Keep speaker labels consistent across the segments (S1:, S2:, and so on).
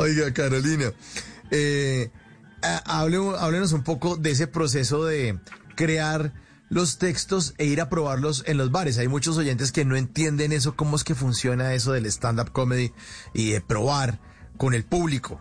S1: Oiga, Carolina, eh, háblenos un poco de ese proceso de crear los textos e ir a probarlos en los bares. Hay muchos oyentes que no entienden eso, cómo es que funciona eso del stand-up comedy y de probar con el público.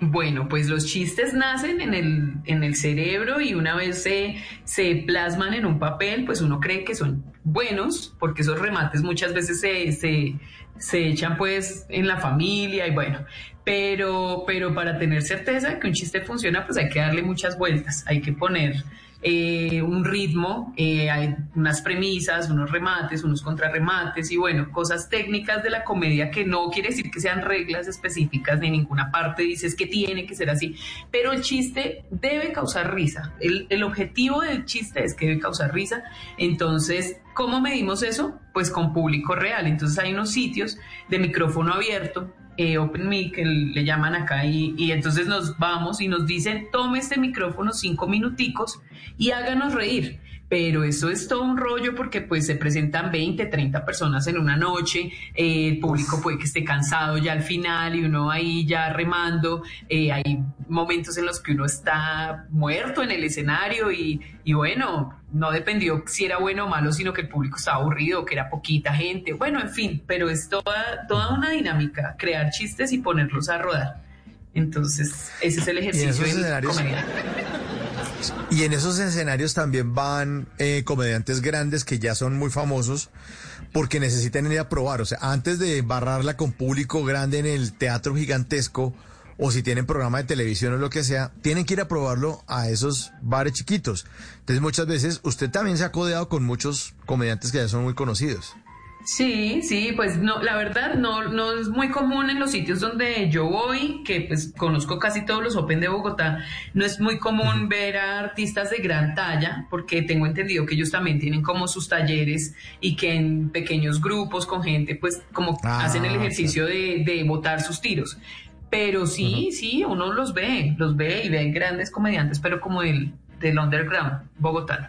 S2: Bueno, pues los chistes nacen en el, en el cerebro y una vez se, se plasman en un papel, pues uno cree que son buenos, porque esos remates muchas veces se, se, se echan pues en la familia y bueno, pero, pero para tener certeza de que un chiste funciona, pues hay que darle muchas vueltas, hay que poner eh, un ritmo, eh, hay unas premisas, unos remates, unos contrarremates y bueno, cosas técnicas de la comedia que no quiere decir que sean reglas específicas ni ninguna parte dices que tiene que ser así, pero el chiste debe causar risa. El, el objetivo del chiste es que debe causar risa. Entonces, ¿cómo medimos eso? Pues con público real. Entonces hay unos sitios de micrófono abierto eh, Open Mic, que le llaman acá, y entonces nos vamos y nos dicen, tome este micrófono cinco minuticos y háganos reír. Pero eso es todo un rollo porque pues se presentan 20, 30 personas en una noche, eh, el público puede que esté cansado ya al final y uno ahí ya remando, eh, hay momentos en los que uno está muerto en el escenario y, y bueno, no dependió si era bueno o malo, sino que el público estaba aburrido, que era poquita gente, bueno, en fin, pero es toda, toda una dinámica, crear chistes y ponerlos a rodar. Entonces, ese es el ejercicio
S1: escenarios-
S2: comediante.
S1: Y en esos escenarios también van eh, comediantes grandes que ya son muy famosos porque necesitan ir a probar. O sea, antes de barrarla con público grande en el teatro gigantesco o si tienen programa de televisión o lo que sea, tienen que ir a probarlo a esos bares chiquitos. Entonces muchas veces usted también se ha codeado con muchos comediantes que ya son muy conocidos.
S2: Sí, sí, pues no, la verdad no, no es muy común en los sitios donde yo voy, que pues conozco casi todos los Open de Bogotá, no es muy común ver a artistas de gran talla, porque tengo entendido que ellos también tienen como sus talleres y que en pequeños grupos con gente, pues como
S1: Ah,
S2: hacen el ejercicio de, de botar sus tiros. Pero sí, sí, uno los ve, los ve y ve grandes comediantes, pero como del, del underground bogotano.